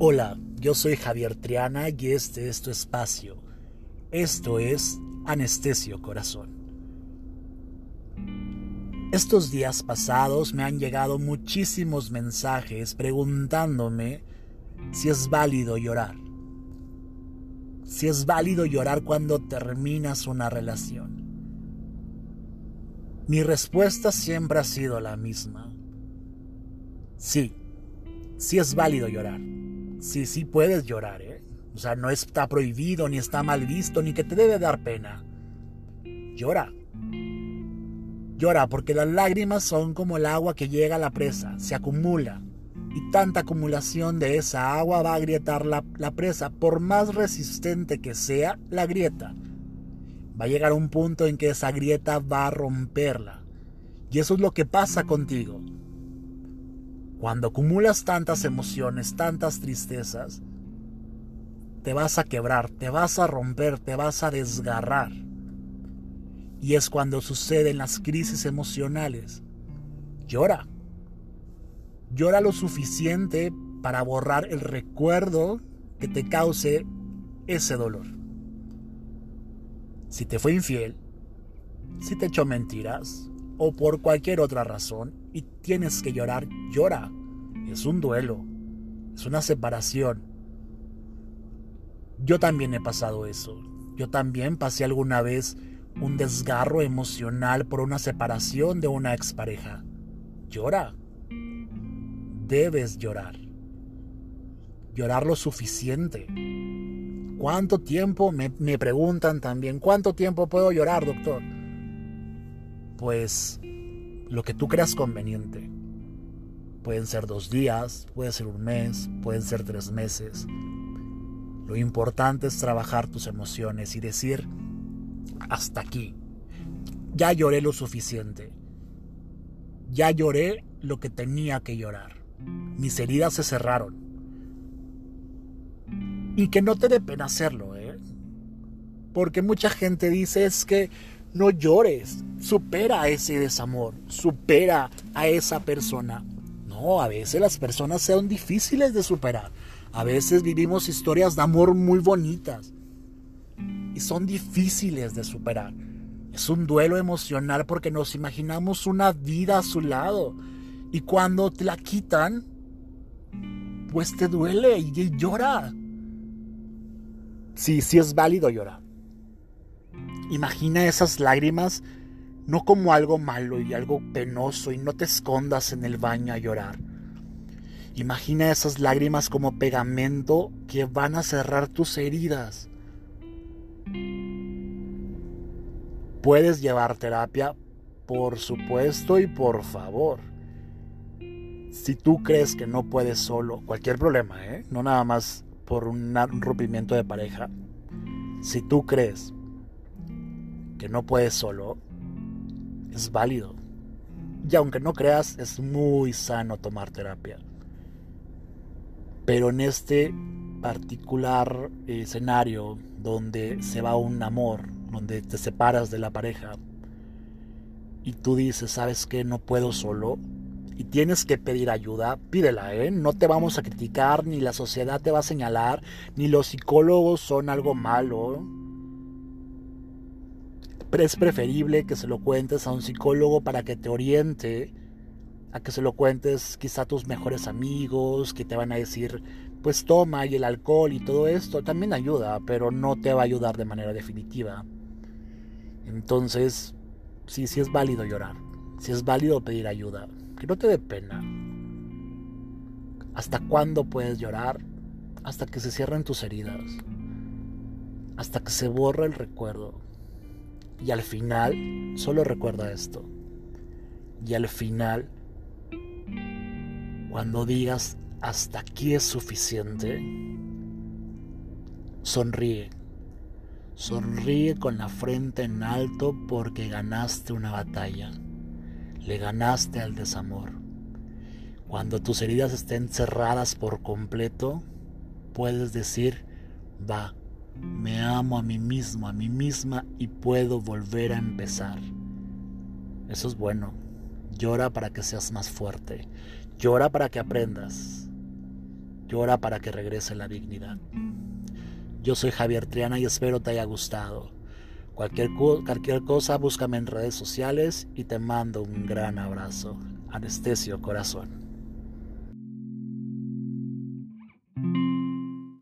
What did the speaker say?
Hola, yo soy Javier Triana y este es tu espacio. Esto es Anestesio Corazón. Estos días pasados me han llegado muchísimos mensajes preguntándome si es válido llorar. Si es válido llorar cuando terminas una relación. Mi respuesta siempre ha sido la misma. Sí, sí es válido llorar. Sí, sí puedes llorar, ¿eh? O sea, no está prohibido, ni está mal visto, ni que te debe dar pena. Llora. Llora porque las lágrimas son como el agua que llega a la presa, se acumula. Y tanta acumulación de esa agua va a agrietar la, la presa. Por más resistente que sea la grieta, va a llegar un punto en que esa grieta va a romperla. Y eso es lo que pasa contigo. Cuando acumulas tantas emociones, tantas tristezas, te vas a quebrar, te vas a romper, te vas a desgarrar. Y es cuando suceden las crisis emocionales. Llora. Llora lo suficiente para borrar el recuerdo que te cause ese dolor. Si te fue infiel, si te echó mentiras o por cualquier otra razón y tienes que llorar, llora. Es un duelo, es una separación. Yo también he pasado eso. Yo también pasé alguna vez un desgarro emocional por una separación de una expareja. Llora. Debes llorar. Llorar lo suficiente. ¿Cuánto tiempo? Me, me, preguntan también, ¿cuánto tiempo puedo llorar, doctor? Pues lo que tú creas conveniente. Pueden ser dos días, puede ser un mes, pueden ser tres meses. Lo importante es trabajar tus emociones y decir, hasta aquí. Ya lloré lo suficiente. Ya lloré lo que tenía que llorar. Mis heridas se cerraron. Y que no te dé pena hacerlo, ¿eh? Porque mucha gente dice es que no llores, supera ese desamor, supera a esa persona. No, a veces las personas son difíciles de superar. A veces vivimos historias de amor muy bonitas y son difíciles de superar. Es un duelo emocional porque nos imaginamos una vida a su lado y cuando te la quitan, pues te duele y llora. Sí, sí es válido llorar. Imagina esas lágrimas no como algo malo y algo penoso y no te escondas en el baño a llorar. Imagina esas lágrimas como pegamento que van a cerrar tus heridas. Puedes llevar terapia, por supuesto y por favor. Si tú crees que no puedes solo, cualquier problema, ¿eh? no nada más por un rompimiento de pareja, si tú crees que no puedes solo, es válido. Y aunque no creas, es muy sano tomar terapia. Pero en este particular escenario donde se va un amor, donde te separas de la pareja y tú dices, ¿sabes qué? No puedo solo y tienes que pedir ayuda, pídela, ¿eh? No te vamos a criticar, ni la sociedad te va a señalar, ni los psicólogos son algo malo es preferible que se lo cuentes a un psicólogo para que te oriente, a que se lo cuentes quizá a tus mejores amigos, que te van a decir, pues toma y el alcohol y todo esto también ayuda, pero no te va a ayudar de manera definitiva. Entonces, sí, sí es válido llorar, sí es válido pedir ayuda, que no te dé pena. ¿Hasta cuándo puedes llorar? Hasta que se cierren tus heridas, hasta que se borra el recuerdo. Y al final, solo recuerda esto. Y al final, cuando digas hasta aquí es suficiente, sonríe. Sonríe con la frente en alto porque ganaste una batalla. Le ganaste al desamor. Cuando tus heridas estén cerradas por completo, puedes decir, va, me amo a mí mismo, a mí misma y puedo volver a empezar. Eso es bueno. Llora para que seas más fuerte. Llora para que aprendas. Llora para que regrese la dignidad. Yo soy Javier Triana y espero te haya gustado. Cualquier, cualquier cosa, búscame en redes sociales y te mando un gran abrazo. Anestesio corazón.